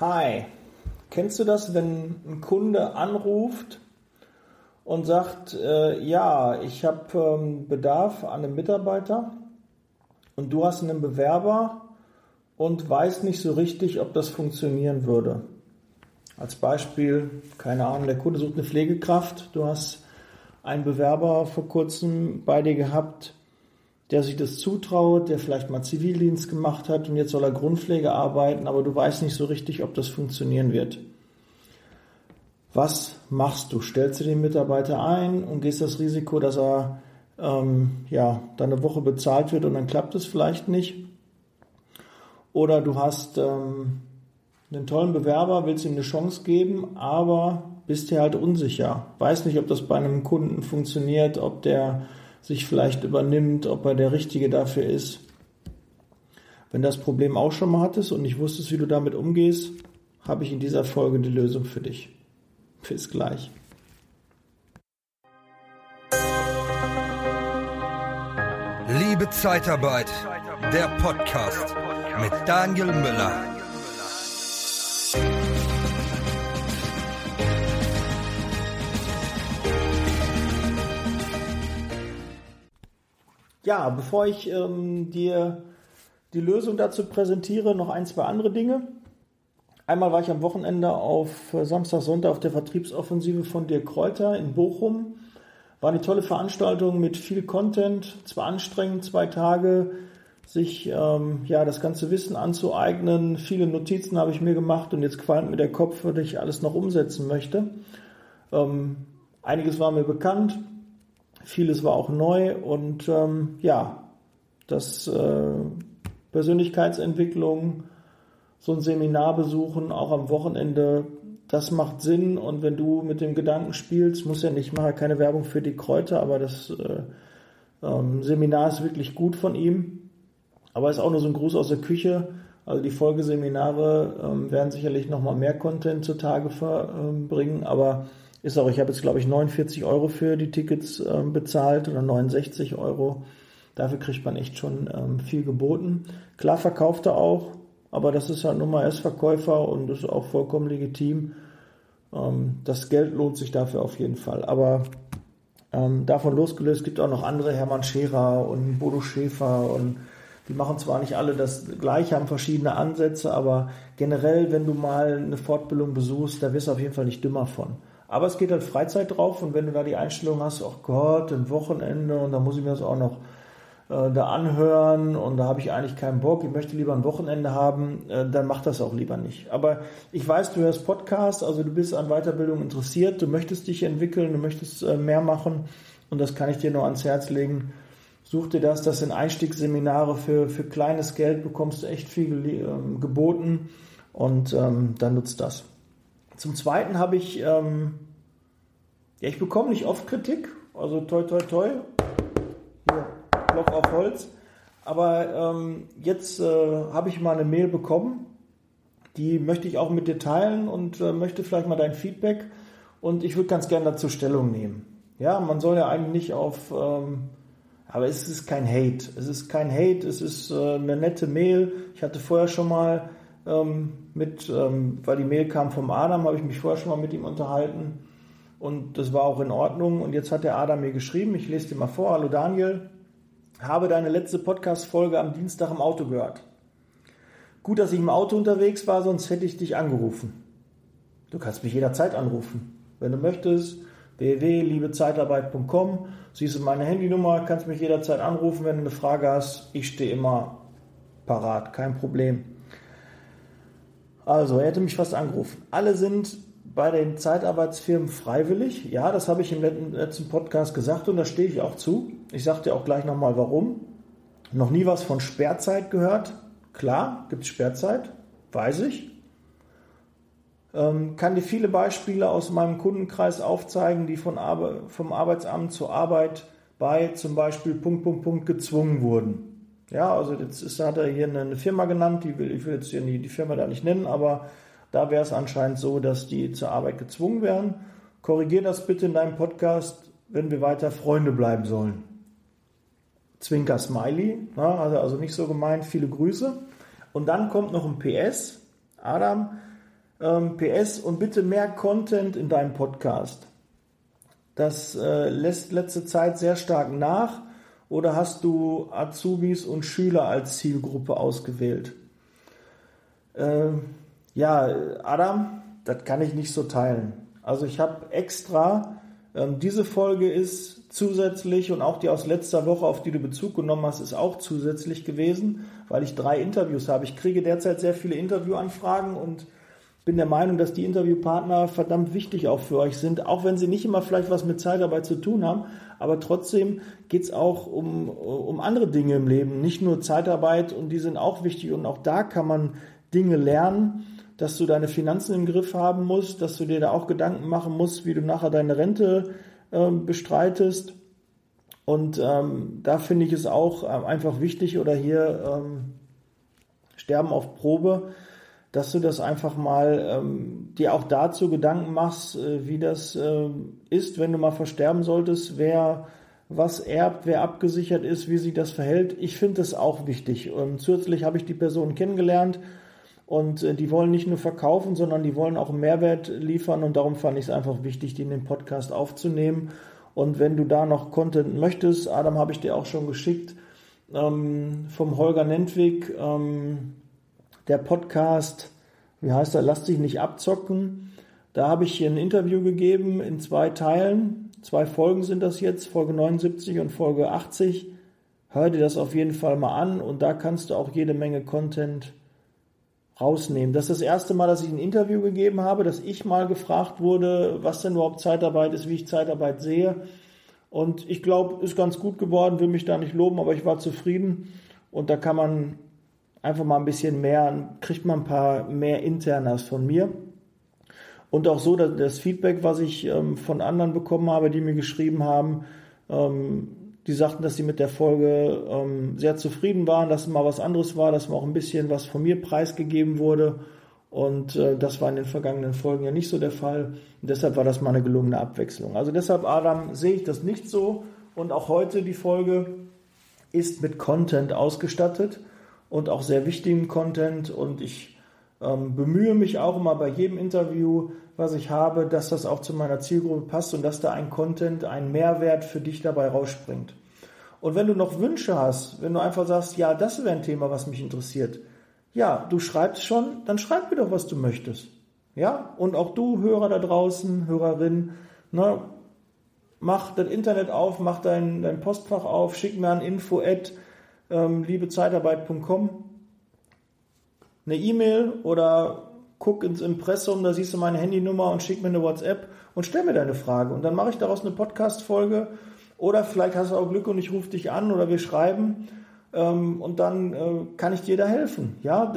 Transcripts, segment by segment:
Hi, kennst du das, wenn ein Kunde anruft und sagt, äh, ja, ich habe ähm, Bedarf an einem Mitarbeiter und du hast einen Bewerber und weißt nicht so richtig, ob das funktionieren würde. Als Beispiel, keine Ahnung, der Kunde sucht eine Pflegekraft, du hast einen Bewerber vor kurzem bei dir gehabt, der sich das zutraut, der vielleicht mal Zivildienst gemacht hat und jetzt soll er Grundpflege arbeiten, aber du weißt nicht so richtig, ob das funktionieren wird. Was machst du? Stellst du den Mitarbeiter ein und gehst das Risiko, dass er ähm, ja, dann eine Woche bezahlt wird und dann klappt es vielleicht nicht? Oder du hast ähm, einen tollen Bewerber, willst ihm eine Chance geben, aber bist dir halt unsicher. Weiß nicht, ob das bei einem Kunden funktioniert, ob der sich vielleicht übernimmt, ob er der Richtige dafür ist. Wenn das Problem auch schon mal hattest und nicht wusstest, wie du damit umgehst, habe ich in dieser Folge die Lösung für dich. Bis gleich. Liebe Zeitarbeit, der Podcast mit Daniel Müller. Ja, bevor ich ähm, dir die Lösung dazu präsentiere, noch ein, zwei andere Dinge. Einmal war ich am Wochenende auf äh, Samstag, Sonntag auf der Vertriebsoffensive von Dirk Kräuter in Bochum. War eine tolle Veranstaltung mit viel Content, zwar anstrengend, zwei Tage, sich ähm, ja das ganze Wissen anzueignen. Viele Notizen habe ich mir gemacht und jetzt qualmt mir der Kopf, was ich alles noch umsetzen möchte. Ähm, einiges war mir bekannt, Vieles war auch neu und ähm, ja, das äh, Persönlichkeitsentwicklung, so ein Seminar besuchen, auch am Wochenende, das macht Sinn und wenn du mit dem Gedanken spielst, muss ja nicht, mache keine Werbung für die Kräuter, aber das äh, ähm, Seminar ist wirklich gut von ihm, aber ist auch nur so ein Gruß aus der Küche. Also die Folgeseminare ähm, werden sicherlich nochmal mehr Content zutage verbringen, ähm, aber ist auch, ich habe jetzt glaube ich 49 Euro für die Tickets ähm, bezahlt oder 69 Euro. Dafür kriegt man echt schon ähm, viel geboten. Klar verkauft er auch, aber das ist halt Nummer S Verkäufer und ist auch vollkommen legitim. Ähm, das Geld lohnt sich dafür auf jeden Fall. Aber ähm, davon losgelöst gibt auch noch andere, Hermann Scherer und Bodo Schäfer und die machen zwar nicht alle das gleiche, haben verschiedene Ansätze, aber generell, wenn du mal eine Fortbildung besuchst, da wirst du auf jeden Fall nicht dümmer von. Aber es geht halt Freizeit drauf und wenn du da die Einstellung hast, oh Gott, ein Wochenende und da muss ich mir das auch noch äh, da anhören und da habe ich eigentlich keinen Bock, ich möchte lieber ein Wochenende haben, äh, dann mach das auch lieber nicht. Aber ich weiß, du hörst Podcasts, also du bist an Weiterbildung interessiert, du möchtest dich entwickeln, du möchtest äh, mehr machen und das kann ich dir nur ans Herz legen. Such dir das, das sind Einstiegsseminare für, für kleines Geld, bekommst du echt viel ähm, geboten und ähm, dann nutzt das. Zum Zweiten habe ich, ähm, ja, ich bekomme nicht oft Kritik, also toi, toi, toi. Hier, Klopf auf Holz. Aber ähm, jetzt äh, habe ich mal eine Mail bekommen, die möchte ich auch mit dir teilen und äh, möchte vielleicht mal dein Feedback und ich würde ganz gerne dazu Stellung nehmen. Ja, man soll ja eigentlich nicht auf, ähm, aber es ist kein Hate. Es ist kein Hate, es ist äh, eine nette Mail. Ich hatte vorher schon mal ähm, mit, ähm, weil die Mail kam vom Adam, habe ich mich vorher schon mal mit ihm unterhalten und das war auch in Ordnung. Und jetzt hat der Adam mir geschrieben, ich lese dir mal vor, hallo Daniel, habe deine letzte Podcast-Folge am Dienstag im Auto gehört. Gut, dass ich im Auto unterwegs war, sonst hätte ich dich angerufen. Du kannst mich jederzeit anrufen. Wenn du möchtest, www.liebezeitarbeit.com, siehst du meine Handynummer, kannst mich jederzeit anrufen, wenn du eine Frage hast. Ich stehe immer parat, kein Problem. Also, er hätte mich fast angerufen. Alle sind bei den Zeitarbeitsfirmen freiwillig. Ja, das habe ich im letzten Podcast gesagt und da stehe ich auch zu. Ich sage dir auch gleich nochmal warum. Noch nie was von Sperrzeit gehört. Klar, gibt es Sperrzeit, weiß ich. Ähm, kann dir viele Beispiele aus meinem Kundenkreis aufzeigen, die von Arbe vom Arbeitsamt zur Arbeit bei zum Beispiel Punkt, Punkt, Punkt gezwungen wurden. Ja, also jetzt ist, hat er hier eine Firma genannt, die will, ich will jetzt hier die, die Firma da nicht nennen, aber da wäre es anscheinend so, dass die zur Arbeit gezwungen wären. Korrigier das bitte in deinem Podcast, wenn wir weiter Freunde bleiben sollen. Zwinker Smiley, na, also, also nicht so gemeint, viele Grüße. Und dann kommt noch ein PS. Adam, Ähm, PS und bitte mehr Content in deinem Podcast. Das äh, lässt letzte Zeit sehr stark nach. Oder hast du Azubis und Schüler als Zielgruppe ausgewählt? Äh, ja, Adam, das kann ich nicht so teilen. Also ich habe extra, ähm, diese Folge ist zusätzlich und auch die aus letzter Woche, auf die du Bezug genommen hast, ist auch zusätzlich gewesen, weil ich drei Interviews habe. Ich kriege derzeit sehr viele Interviewanfragen und bin der Meinung, dass die Interviewpartner verdammt wichtig auch für euch sind, auch wenn sie nicht immer vielleicht was mit Zeitarbeit zu tun haben, aber trotzdem geht's auch um, um andere Dinge im Leben, nicht nur Zeitarbeit und die sind auch wichtig. Und auch da kann man Dinge lernen, dass du deine Finanzen im Griff haben musst, dass du dir da auch Gedanken machen musst, wie du nachher deine Rente äh, bestreitest. Und ähm, da finde ich es auch äh, einfach wichtig. Oder hier ähm, Sterben auf Probe, dass du das einfach mal ähm, dir auch dazu Gedanken machst, äh, wie das äh, ist, wenn du mal versterben solltest, wer was erbt, wer abgesichert ist, wie sich das verhält. Ich finde das auch wichtig. Und zusätzlich habe ich die Person kennengelernt und äh, die wollen nicht nur verkaufen, sondern die wollen auch einen Mehrwert liefern und darum fand ich es einfach wichtig, die in den Podcast aufzunehmen. Und wenn du da noch Content möchtest, Adam habe ich dir auch schon geschickt, ähm, vom Holger Nentwig, ähm, der Podcast, wie heißt er, Lass dich nicht abzocken. Da habe ich hier ein Interview gegeben in zwei Teilen. Zwei Folgen sind das jetzt, Folge 79 und Folge 80. Hör dir das auf jeden Fall mal an und da kannst du auch jede Menge Content rausnehmen. Das ist das erste Mal, dass ich ein Interview gegeben habe, dass ich mal gefragt wurde, was denn überhaupt Zeitarbeit ist, wie ich Zeitarbeit sehe. Und ich glaube, ist ganz gut geworden, will mich da nicht loben, aber ich war zufrieden. Und da kann man einfach mal ein bisschen mehr, kriegt man ein paar mehr Internas von mir. Und auch so, das Feedback, was ich ähm, von anderen bekommen habe, die mir geschrieben haben, ähm, die sagten, dass sie mit der Folge ähm, sehr zufrieden waren, dass es mal was anderes war, dass mal auch ein bisschen was von mir preisgegeben wurde. Und äh, das war in den vergangenen Folgen ja nicht so der Fall. Und deshalb war das mal eine gelungene Abwechslung. Also deshalb, Adam, sehe ich das nicht so. Und auch heute die Folge ist mit Content ausgestattet und auch sehr wichtigem Content. Und ich ähm, bemühe mich auch immer bei jedem Interview, was ich habe, dass das auch zu meiner Zielgruppe passt und dass da ein Content, ein Mehrwert für dich dabei rausspringt. Und wenn du noch Wünsche hast, wenn du einfach sagst, ja, das wäre ein Thema, was mich interessiert, ja, du schreibst schon, dann schreib mir doch, was du möchtest. Ja, und auch du, Hörer da draußen, Hörerin, ne, mach das Internet auf, mach dein, dein Postfach auf, schick mir an info ähm, liebezeitarbeit.com eine E-Mail oder guck ins Impressum, da siehst du meine Handynummer und schick mir eine WhatsApp und stell mir deine Frage. Und dann mache ich daraus eine Podcast-Folge. Oder vielleicht hast du auch Glück und ich rufe dich an oder wir schreiben. Ähm, und dann äh, kann ich dir da helfen. Ja,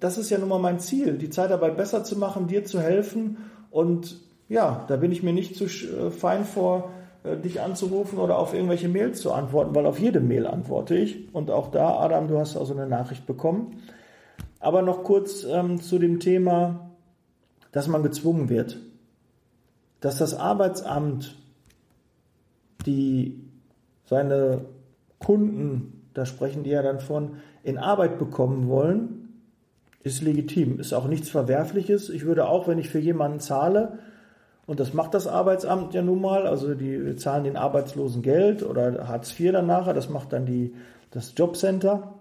das ist ja nun mal mein Ziel, die Zeitarbeit besser zu machen, dir zu helfen. Und ja, da bin ich mir nicht zu äh, fein vor, dich anzurufen oder auf irgendwelche Mails zu antworten, weil auf jede Mail antworte ich. Und auch da, Adam, du hast also eine Nachricht bekommen. Aber noch kurz ähm, zu dem Thema, dass man gezwungen wird. Dass das Arbeitsamt die seine Kunden, da sprechen die ja dann von, in Arbeit bekommen wollen, ist legitim, ist auch nichts Verwerfliches. Ich würde auch, wenn ich für jemanden zahle, und das macht das Arbeitsamt ja nun mal, also die zahlen den Arbeitslosen Geld oder Hartz IV dann nachher, das macht dann die, das Jobcenter.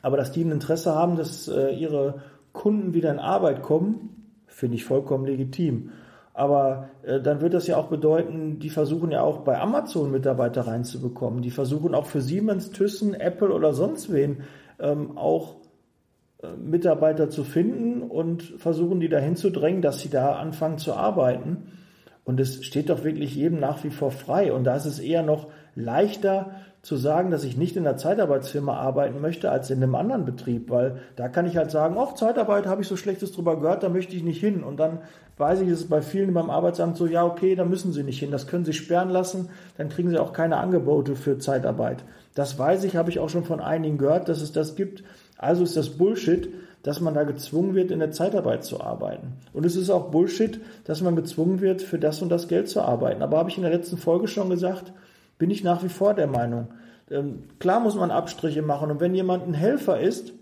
Aber dass die ein Interesse haben, dass äh, ihre Kunden wieder in Arbeit kommen, finde ich vollkommen legitim. Aber äh, dann wird das ja auch bedeuten, die versuchen ja auch bei Amazon Mitarbeiter reinzubekommen. Die versuchen auch für Siemens, Thyssen, Apple oder sonst wen ähm, auch Mitarbeiter zu finden und versuchen die dahin zu drängen, dass sie da anfangen zu arbeiten. Und es steht doch wirklich jedem nach wie vor frei. Und da ist es eher noch leichter zu sagen, dass ich nicht in einer Zeitarbeitsfirma arbeiten möchte als in einem anderen Betrieb, weil da kann ich halt sagen, oh, Zeitarbeit habe ich so Schlechtes drüber gehört, da möchte ich nicht hin. Und dann weiß ich, ist es bei vielen beim Arbeitsamt so, ja, okay, da müssen sie nicht hin, das können sie sperren lassen, dann kriegen sie auch keine Angebote für Zeitarbeit. Das weiß ich, habe ich auch schon von einigen gehört, dass es das gibt. Also ist das Bullshit dass man da gezwungen wird, in der Zeitarbeit zu arbeiten. Und es ist auch Bullshit, dass man gezwungen wird, für das und das Geld zu arbeiten. Aber habe ich in der letzten Folge schon gesagt, bin ich nach wie vor der Meinung. Ähm, klar muss man Abstriche machen. Und wenn jemand ein Helfer ist,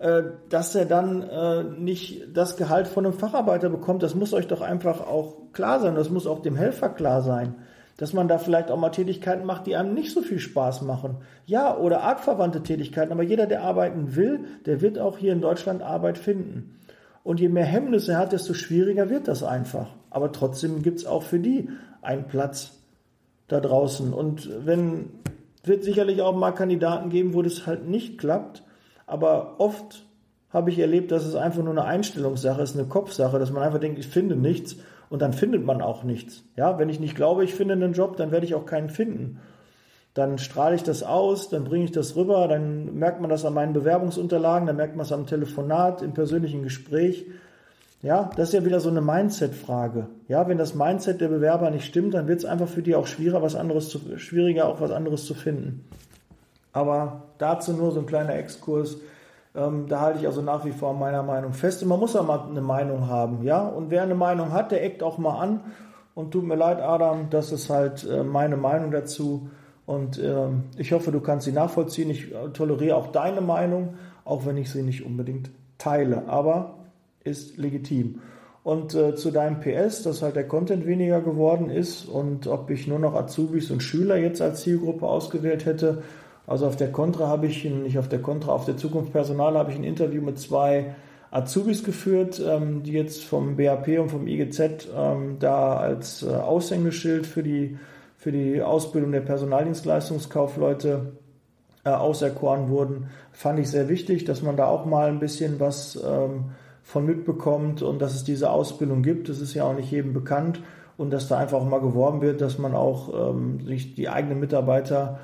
äh, dass er dann äh, nicht das Gehalt von einem Facharbeiter bekommt. Das muss euch doch einfach auch klar sein. Das muss auch dem Helfer klar sein. Dass man da vielleicht auch mal Tätigkeiten macht, die einem nicht so viel Spaß machen. Ja, oder artverwandte Tätigkeiten. Aber jeder, der arbeiten will, der wird auch hier in Deutschland Arbeit finden. Und je mehr Hemmnisse er hat, desto schwieriger wird das einfach. Aber trotzdem gibt's auch für die einen Platz da draußen. Und wenn, wird sicherlich auch mal Kandidaten geben, wo das halt nicht klappt. Aber oft habe ich erlebt, dass es einfach nur eine Einstellungssache ist, eine Kopfsache, dass man einfach denkt, ich finde nichts und dann findet man auch nichts. Ja, wenn ich nicht glaube, ich finde einen Job, dann werde ich auch keinen finden. Dann strahle ich das aus, dann bringe ich das rüber, dann merkt man das an meinen Bewerbungsunterlagen, dann merkt man es am Telefonat, im persönlichen Gespräch. Ja, das ist ja wieder so eine Mindset-Frage. Ja, wenn das Mindset der Bewerber nicht stimmt, dann wird es einfach für die auch schwieriger, was anderes zu, schwieriger, auch was anderes zu finden. Aber dazu nur so ein kleiner Exkurs. Ähm, da halte ich also nach wie vor meiner Meinung fest. Und man muss ja mal eine Meinung haben, ja. Und wer eine Meinung hat, der eckt auch mal an. Und tut mir leid, Adam, das ist halt äh, meine Meinung dazu. Und äh, ich hoffe, du kannst sie nachvollziehen. Ich äh, toleriere auch deine Meinung, auch wenn ich sie nicht unbedingt teile. Aber ist legitim. Und äh, zu deinem PS, dass halt der Content weniger geworden ist und ob ich nur noch Azubis und Schüler jetzt als Zielgruppe ausgewählt hätte, also auf der Contra habe ich, nicht auf der Contra, auf der Zukunft Personal habe ich ein Interview mit zwei Azubis geführt, ähm, die jetzt vom BAP und vom IGZ ähm, da als äh, Aushängeschild für die, für die Ausbildung der Personaldienstleistungskaufleute äh, auserkoren wurden. Fand ich sehr wichtig, dass man da auch mal ein bisschen was ähm, von mitbekommt und dass es diese Ausbildung gibt. Das ist ja auch nicht jedem bekannt und dass da einfach auch mal geworben wird, dass man auch ähm, sich die eigenen Mitarbeiter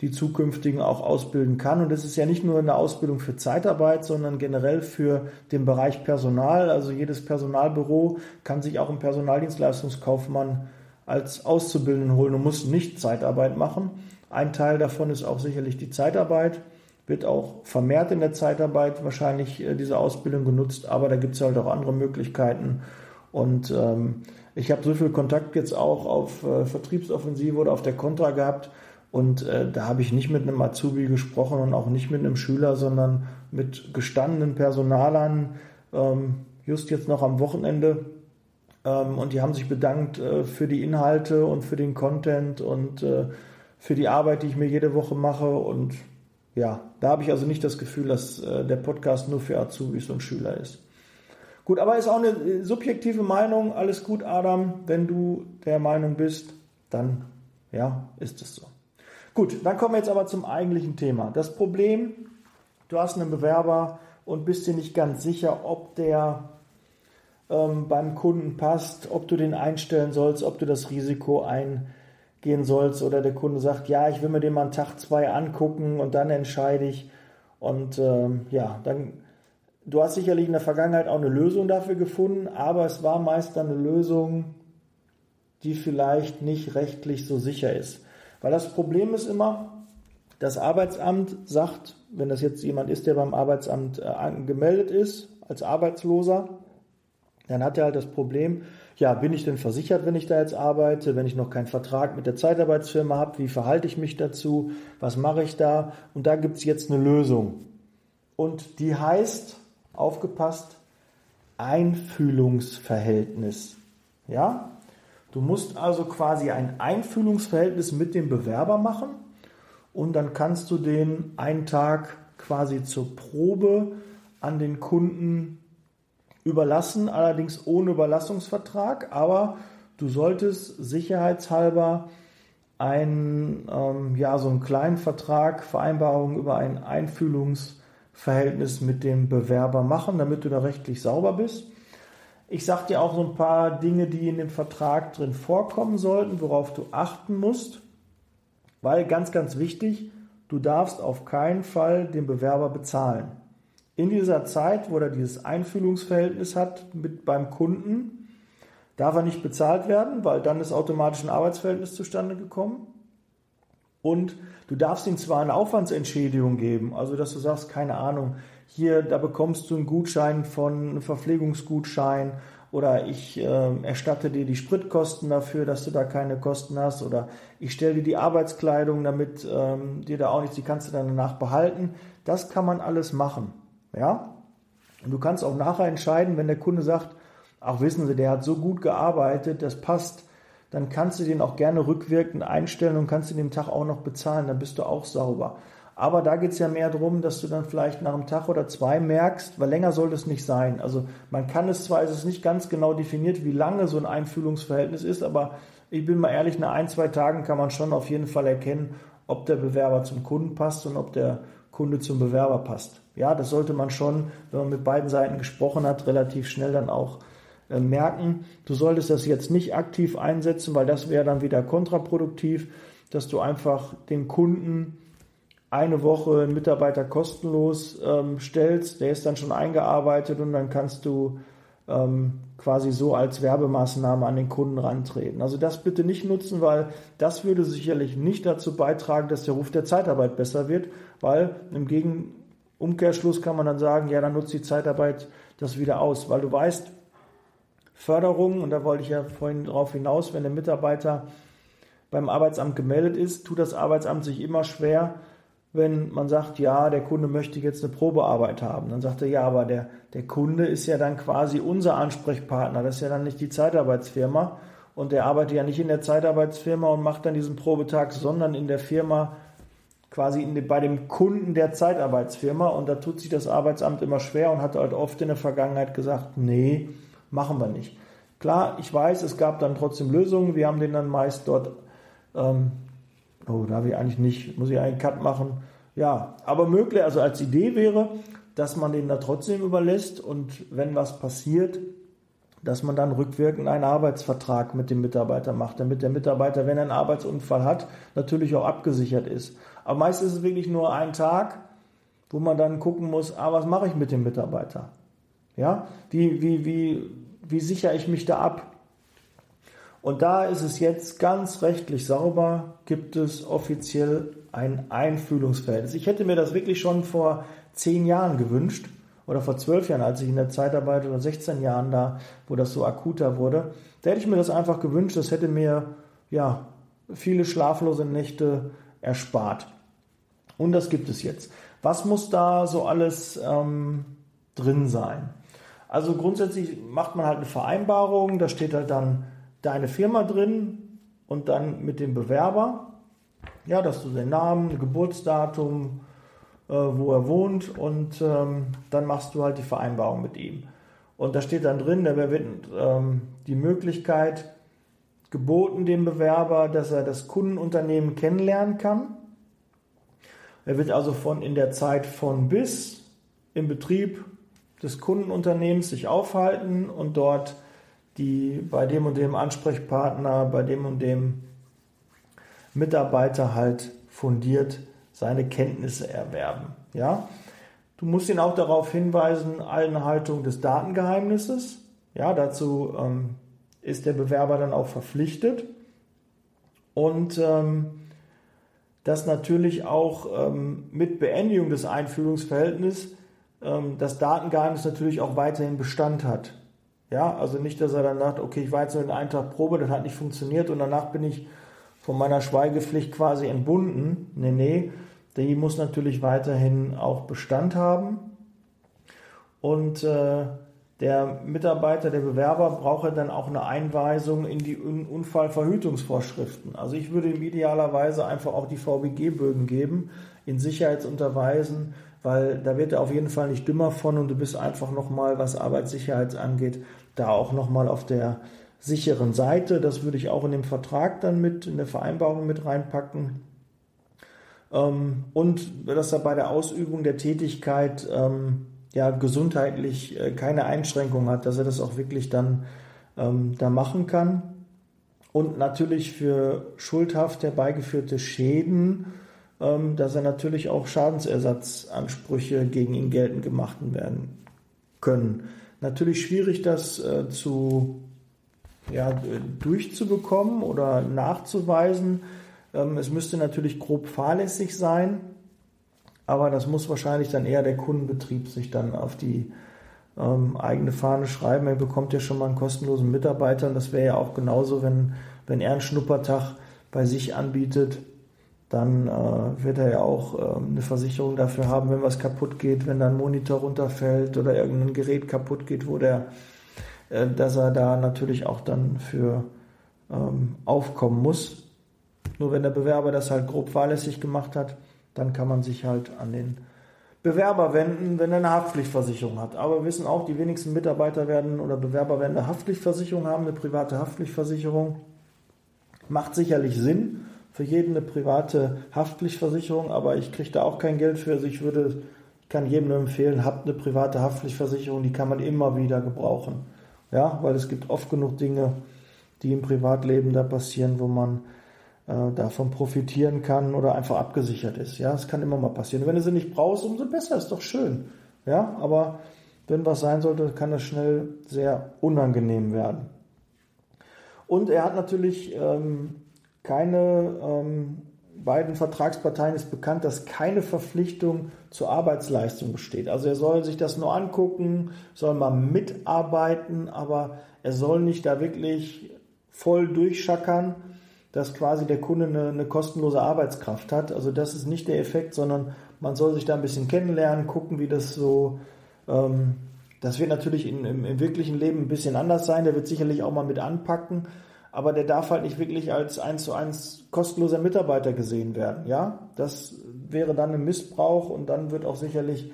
die zukünftigen auch ausbilden kann. Und das ist ja nicht nur eine Ausbildung für Zeitarbeit, sondern generell für den Bereich Personal. Also jedes Personalbüro kann sich auch einen Personaldienstleistungskaufmann als Auszubildenden holen und muss nicht Zeitarbeit machen. Ein Teil davon ist auch sicherlich die Zeitarbeit, wird auch vermehrt in der Zeitarbeit wahrscheinlich äh, diese Ausbildung genutzt, aber da gibt es halt auch andere Möglichkeiten. Und ähm, ich habe so viel Kontakt jetzt auch auf äh, Vertriebsoffensive oder auf der Contra gehabt, und äh, da habe ich nicht mit einem Azubi gesprochen und auch nicht mit einem Schüler, sondern mit gestandenen Personalern, ähm, just jetzt noch am Wochenende. Ähm, und die haben sich bedankt äh, für die Inhalte und für den Content und äh, für die Arbeit, die ich mir jede Woche mache. Und ja, da habe ich also nicht das Gefühl, dass äh, der Podcast nur für Azubis und Schüler ist. Gut, aber ist auch eine äh, subjektive Meinung. Alles gut, Adam. Wenn du der Meinung bist, dann ja, ist es so. Gut, dann kommen wir jetzt aber zum eigentlichen Thema. Das Problem, du hast einen Bewerber und bist dir nicht ganz sicher, ob der ähm, beim Kunden passt, ob du den einstellen sollst, ob du das Risiko eingehen sollst oder der Kunde sagt, ja, ich will mir den mal einen Tag, zwei angucken und dann entscheide ich. Und ähm, ja, dann, du hast sicherlich in der Vergangenheit auch eine Lösung dafür gefunden, aber es war meist dann eine Lösung, die vielleicht nicht rechtlich so sicher ist. Weil das Problem ist immer, das Arbeitsamt sagt, wenn das jetzt jemand ist, der beim Arbeitsamt äh, gemeldet ist als Arbeitsloser, dann hat er halt das Problem, ja, bin ich denn versichert, wenn ich da jetzt arbeite, wenn ich noch keinen Vertrag mit der Zeitarbeitsfirma habe, wie verhalte ich mich dazu, was mache ich da? Und da gibt es jetzt eine Lösung. Und die heißt, aufgepasst, Einfühlungsverhältnis. Ja? Du musst also quasi ein Einfühlungsverhältnis mit dem Bewerber machen und dann kannst du den einen Tag quasi zur Probe an den Kunden überlassen, allerdings ohne Überlassungsvertrag, aber du solltest sicherheitshalber einen, ähm, ja, so einen kleinen Vertrag, Vereinbarung über ein Einfühlungsverhältnis mit dem Bewerber machen, damit du da rechtlich sauber bist. Ich sage dir auch so ein paar Dinge, die in dem Vertrag drin vorkommen sollten, worauf du achten musst. Weil ganz, ganz wichtig, du darfst auf keinen Fall den Bewerber bezahlen. In dieser Zeit, wo er dieses Einfühlungsverhältnis hat mit beim Kunden, darf er nicht bezahlt werden, weil dann ist automatisch ein Arbeitsverhältnis zustande gekommen. Und du darfst ihm zwar eine Aufwandsentschädigung geben, also dass du sagst, keine Ahnung, hier, da bekommst du einen Gutschein von, einen Verpflegungsgutschein oder ich äh, erstatte dir die Spritkosten dafür, dass du da keine Kosten hast oder ich stelle dir die Arbeitskleidung, damit ähm, dir da auch nichts, die kannst du dann danach behalten. Das kann man alles machen. Ja? Und du kannst auch nachher entscheiden, wenn der Kunde sagt, ach wissen Sie, der hat so gut gearbeitet, das passt, dann kannst du den auch gerne rückwirkend einstellen und kannst ihn den Tag auch noch bezahlen, dann bist du auch sauber. Aber da geht es ja mehr darum, dass du dann vielleicht nach einem Tag oder zwei merkst, weil länger soll das nicht sein. Also man kann es zwar, es ist nicht ganz genau definiert, wie lange so ein Einfühlungsverhältnis ist, aber ich bin mal ehrlich, nach ein, zwei Tagen kann man schon auf jeden Fall erkennen, ob der Bewerber zum Kunden passt und ob der Kunde zum Bewerber passt. Ja, das sollte man schon, wenn man mit beiden Seiten gesprochen hat, relativ schnell dann auch äh, merken. Du solltest das jetzt nicht aktiv einsetzen, weil das wäre dann wieder kontraproduktiv, dass du einfach den Kunden eine Woche einen Mitarbeiter kostenlos ähm, stellst, der ist dann schon eingearbeitet und dann kannst du ähm, quasi so als Werbemaßnahme an den Kunden rantreten. Also das bitte nicht nutzen, weil das würde sicherlich nicht dazu beitragen, dass der Ruf der Zeitarbeit besser wird, weil im Gegenumkehrschluss kann man dann sagen, ja, dann nutzt die Zeitarbeit das wieder aus, weil du weißt, Förderung, und da wollte ich ja vorhin drauf hinaus, wenn der Mitarbeiter beim Arbeitsamt gemeldet ist, tut das Arbeitsamt sich immer schwer, wenn man sagt, ja, der Kunde möchte jetzt eine Probearbeit haben. Dann sagt er, ja, aber der, der Kunde ist ja dann quasi unser Ansprechpartner. Das ist ja dann nicht die Zeitarbeitsfirma. Und der arbeitet ja nicht in der Zeitarbeitsfirma und macht dann diesen Probetag, sondern in der Firma, quasi in, bei dem Kunden der Zeitarbeitsfirma. Und da tut sich das Arbeitsamt immer schwer und hat halt oft in der Vergangenheit gesagt, nee, machen wir nicht. Klar, ich weiß, es gab dann trotzdem Lösungen. Wir haben den dann meist dort ähm, oh, da habe ich eigentlich nicht, muss ich einen Cut machen. Ja, aber möglich, also als Idee wäre, dass man den da trotzdem überlässt und wenn was passiert, dass man dann rückwirkend einen Arbeitsvertrag mit dem Mitarbeiter macht, damit der Mitarbeiter, wenn er einen Arbeitsunfall hat, natürlich auch abgesichert ist. Aber meist ist es wirklich nur ein Tag, wo man dann gucken muss, ah, was mache ich mit dem Mitarbeiter? Ja, wie, wie, wie, wie sichere ich mich da ab? Und da ist es jetzt ganz rechtlich sauber, gibt es offiziell ein Einfühlungsverhältnis. Ich hätte mir das wirklich schon vor zehn Jahren gewünscht oder vor zwölf Jahren, als ich in der Zeitarbeit oder 16 Jahren da, wo das so akuter wurde. Da hätte ich mir das einfach gewünscht. Das hätte mir ja viele schlaflose Nächte erspart. Und das gibt es jetzt. Was muss da so alles ähm, drin sein? Also grundsätzlich macht man halt eine Vereinbarung, da steht halt dann deine Firma drin und dann mit dem Bewerber, ja, dass du den Namen, Geburtsdatum, äh, wo er wohnt und ähm, dann machst du halt die Vereinbarung mit ihm. Und da steht dann drin, da wird ähm, die Möglichkeit geboten dem Bewerber, dass er das Kundenunternehmen kennenlernen kann. Er wird also von in der Zeit von bis im Betrieb des Kundenunternehmens sich aufhalten und dort die bei dem und dem Ansprechpartner, bei dem und dem Mitarbeiter halt fundiert seine Kenntnisse erwerben. Ja? Du musst ihn auch darauf hinweisen, Einhaltung des Datengeheimnisses. Ja, dazu ähm, ist der Bewerber dann auch verpflichtet. Und ähm, dass natürlich auch ähm, mit Beendigung des Einführungsverhältnisses ähm, das Datengeheimnis natürlich auch weiterhin Bestand hat. Ja, also nicht, dass er dann sagt, okay, ich war jetzt nur in einen Tag Probe, das hat nicht funktioniert und danach bin ich von meiner Schweigepflicht quasi entbunden. Nee, nee, die muss natürlich weiterhin auch Bestand haben. Und äh, der Mitarbeiter, der Bewerber braucht dann auch eine Einweisung in die Unfallverhütungsvorschriften. Also ich würde ihm idealerweise einfach auch die VBG-Bögen geben, in Sicherheitsunterweisen, weil da wird er auf jeden Fall nicht dümmer von und du bist einfach nochmal, was Arbeitssicherheit angeht, da auch nochmal auf der sicheren Seite. Das würde ich auch in dem Vertrag dann mit, in der Vereinbarung mit reinpacken. Ähm, und dass er bei der Ausübung der Tätigkeit ähm, ja gesundheitlich äh, keine Einschränkung hat, dass er das auch wirklich dann ähm, da machen kann. Und natürlich für schuldhaft herbeigeführte Schäden ähm, dass er natürlich auch Schadensersatzansprüche gegen ihn geltend gemacht werden können. Natürlich schwierig, das äh, zu ja, durchzubekommen oder nachzuweisen. Ähm, es müsste natürlich grob fahrlässig sein, aber das muss wahrscheinlich dann eher der Kundenbetrieb sich dann auf die ähm, eigene Fahne schreiben. Er bekommt ja schon mal einen kostenlosen Mitarbeiter und das wäre ja auch genauso, wenn, wenn er einen Schnuppertag bei sich anbietet dann äh, wird er ja auch äh, eine Versicherung dafür haben, wenn was kaputt geht, wenn da ein Monitor runterfällt oder irgendein Gerät kaputt geht, wo der, äh, dass er da natürlich auch dann für ähm, aufkommen muss. Nur wenn der Bewerber das halt grob fahrlässig gemacht hat, dann kann man sich halt an den Bewerber wenden, wenn er eine Haftpflichtversicherung hat. Aber wir wissen auch, die wenigsten Mitarbeiter werden oder Bewerber werden eine Haftpflichtversicherung haben, eine private Haftpflichtversicherung. Macht sicherlich Sinn für jeden eine private Haftpflichtversicherung, aber ich kriege da auch kein Geld für. Also ich würde, ich kann jedem nur empfehlen, habt eine private Haftpflichtversicherung, die kann man immer wieder gebrauchen. Ja, weil es gibt oft genug Dinge, die im Privatleben da passieren, wo man äh, davon profitieren kann oder einfach abgesichert ist. Ja, es kann immer mal passieren. wenn du sie nicht brauchst, umso besser, ist doch schön. Ja, aber wenn was sein sollte, kann das schnell sehr unangenehm werden. Und er hat natürlich ähm, keine, ähm, beiden Vertragsparteien ist bekannt, dass keine Verpflichtung zur Arbeitsleistung besteht. Also er soll sich das nur angucken, soll mal mitarbeiten, aber er soll nicht da wirklich voll durchschackern dass quasi der Kunde eine, eine, kostenlose Arbeitskraft hat. Also das ist nicht der Effekt, sondern man soll sich da ein bisschen kennenlernen, gucken, wie das so. Ähm, das wird natürlich in, im, im, wirklichen Leben ein bisschen anders sein. Der wird sicherlich auch mal mit anpacken, aber der darf halt nicht wirklich als eins zu eins kostenloser Mitarbeiter gesehen werden. Ja, das wäre dann ein Missbrauch und dann wird auch sicherlich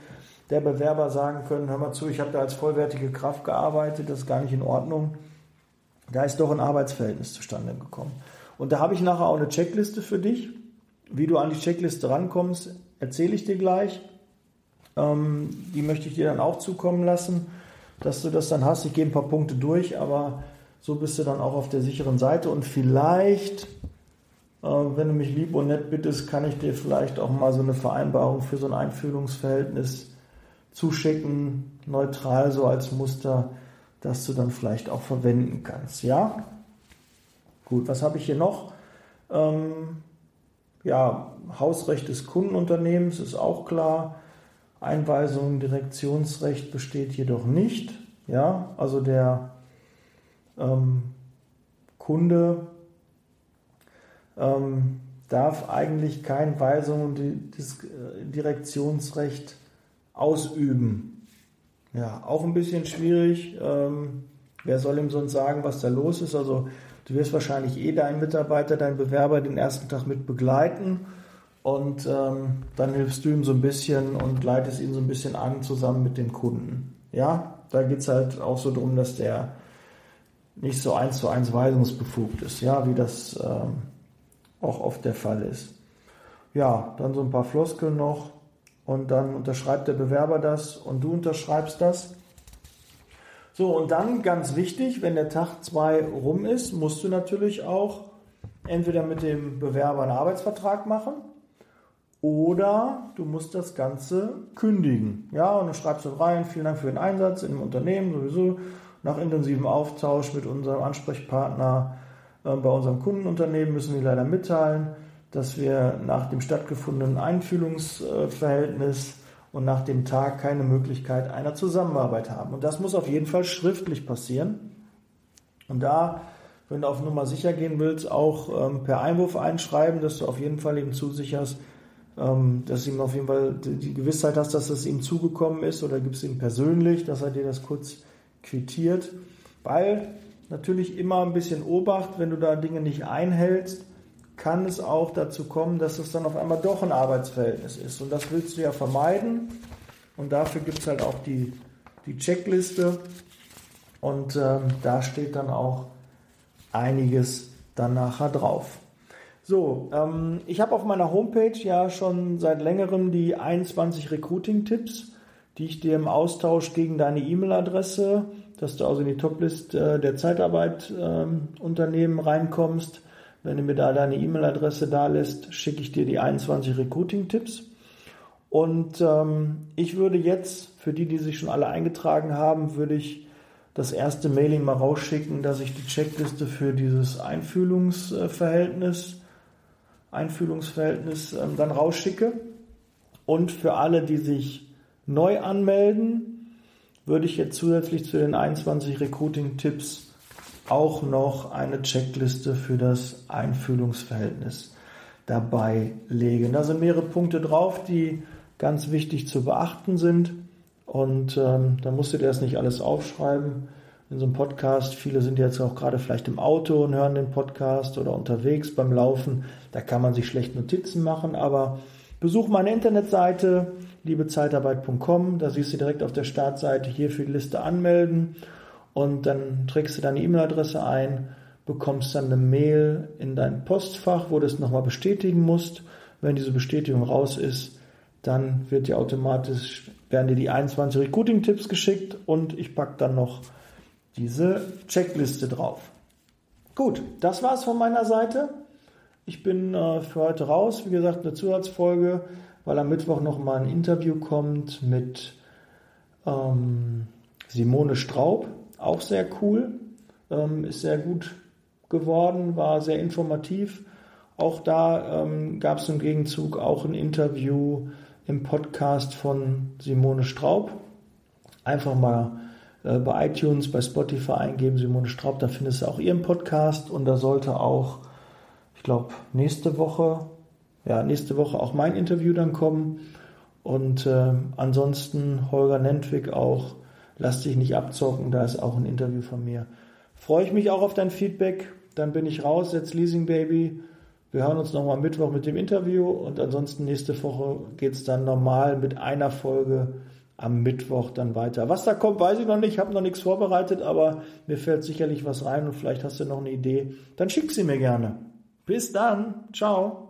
der Bewerber sagen können: Hör mal zu, ich habe da als vollwertige Kraft gearbeitet, das ist gar nicht in Ordnung. Da ist doch ein Arbeitsverhältnis zustande gekommen. Und da habe ich nachher auch eine Checkliste für dich. Wie du an die Checkliste rankommst, erzähle ich dir gleich. Ähm, die möchte ich dir dann auch zukommen lassen, dass du das dann hast. Ich gehe ein paar Punkte durch, aber so bist du dann auch auf der sicheren Seite. Und vielleicht, äh, wenn du mich lieb und nett bittest, kann ich dir vielleicht auch mal so eine Vereinbarung für so ein Einfühlungsverhältnis zuschicken, neutral so als Muster, dass du dann vielleicht auch verwenden kannst. Ja? Gut, was habe ich hier noch? Ähm, ja, Hausrecht des Kundenunternehmens ist auch klar. Einweisung, Direktionsrecht besteht jedoch nicht. Ja, also der ähm, Kunde ähm, darf eigentlich kein Weisung und äh, Direktionsrecht ausüben. Ja, auch ein bisschen schwierig. Ähm, wer soll ihm sonst sagen, was da los ist? Also Du wirst wahrscheinlich eh deinen Mitarbeiter, deinen Bewerber den ersten Tag mit begleiten und ähm, dann hilfst du ihm so ein bisschen und leitest ihn so ein bisschen an zusammen mit dem Kunden. Ja, da geht es halt auch so darum, dass der nicht so eins zu eins weisungsbefugt ist, ja, wie das ähm, auch oft der Fall ist. Ja, dann so ein paar Floskeln noch und dann unterschreibt der Bewerber das und du unterschreibst das. So, und dann ganz wichtig, wenn der Tag zwei rum ist, musst du natürlich auch entweder mit dem Bewerber einen Arbeitsvertrag machen oder du musst das Ganze kündigen. Ja, und dann schreibst du rein, vielen Dank für den Einsatz in dem Unternehmen sowieso. Nach intensivem Austausch mit unserem Ansprechpartner äh, bei unserem Kundenunternehmen müssen wir leider mitteilen, dass wir nach dem stattgefundenen Einfühlungsverhältnis und nach dem Tag keine Möglichkeit einer Zusammenarbeit haben. Und das muss auf jeden Fall schriftlich passieren. Und da, wenn du auf Nummer sicher gehen willst, auch ähm, per Einwurf einschreiben, dass du auf jeden Fall ihm zusicherst, ähm, dass ihm auf jeden Fall die, die Gewissheit hast, dass es ihm zugekommen ist oder gibst ihm persönlich, dass er dir das kurz quittiert. Weil natürlich immer ein bisschen Obacht, wenn du da Dinge nicht einhältst, kann es auch dazu kommen, dass es dann auf einmal doch ein Arbeitsverhältnis ist. Und das willst du ja vermeiden. Und dafür gibt es halt auch die, die Checkliste. Und ähm, da steht dann auch einiges dann nachher drauf. So, ähm, ich habe auf meiner Homepage ja schon seit längerem die 21 Recruiting-Tipps, die ich dir im Austausch gegen deine E-Mail-Adresse, dass du also in die Toplist äh, der Zeitarbeit-Unternehmen ähm, reinkommst, wenn du mir da deine E-Mail-Adresse da lässt, schicke ich dir die 21 Recruiting-Tipps. Und ähm, ich würde jetzt, für die, die sich schon alle eingetragen haben, würde ich das erste Mailing mal rausschicken, dass ich die Checkliste für dieses Einfühlungsverhältnis, Einfühlungsverhältnis ähm, dann rausschicke. Und für alle, die sich neu anmelden, würde ich jetzt zusätzlich zu den 21 Recruiting-Tipps auch noch eine Checkliste für das Einfühlungsverhältnis dabei legen. Da sind mehrere Punkte drauf, die ganz wichtig zu beachten sind. Und ähm, da du dir das nicht alles aufschreiben in so einem Podcast. Viele sind jetzt auch gerade vielleicht im Auto und hören den Podcast oder unterwegs beim Laufen. Da kann man sich schlecht Notizen machen, aber besuch meine Internetseite liebezeitarbeit.com. Da siehst du direkt auf der Startseite hier für die Liste anmelden und dann trägst du deine E-Mail-Adresse ein, bekommst dann eine Mail in dein Postfach, wo du es nochmal bestätigen musst. Wenn diese Bestätigung raus ist, dann wird dir automatisch, werden dir die 21 Recruiting-Tipps geschickt und ich packe dann noch diese Checkliste drauf. Gut, das war's von meiner Seite. Ich bin äh, für heute raus. Wie gesagt, eine Zusatzfolge, weil am Mittwoch noch mal ein Interview kommt mit ähm, Simone Straub. Auch sehr cool. Ähm, ist sehr gut geworden, war sehr informativ. Auch da ähm, gab es im Gegenzug auch ein Interview im Podcast von Simone Straub. Einfach mal äh, bei iTunes, bei Spotify eingeben, Simone Straub, da findest du auch ihren Podcast und da sollte auch, ich glaube, nächste Woche, ja, nächste Woche auch mein Interview dann kommen. Und äh, ansonsten Holger Nentwig auch, lass dich nicht abzocken, da ist auch ein Interview von mir. Freue ich mich auch auf dein Feedback. Dann bin ich raus, jetzt Leasing Baby. Wir hören uns nochmal Mittwoch mit dem Interview und ansonsten nächste Woche geht es dann normal mit einer Folge am Mittwoch dann weiter. Was da kommt, weiß ich noch nicht, ich habe noch nichts vorbereitet, aber mir fällt sicherlich was rein und vielleicht hast du noch eine Idee. Dann schick sie mir gerne. Bis dann. Ciao.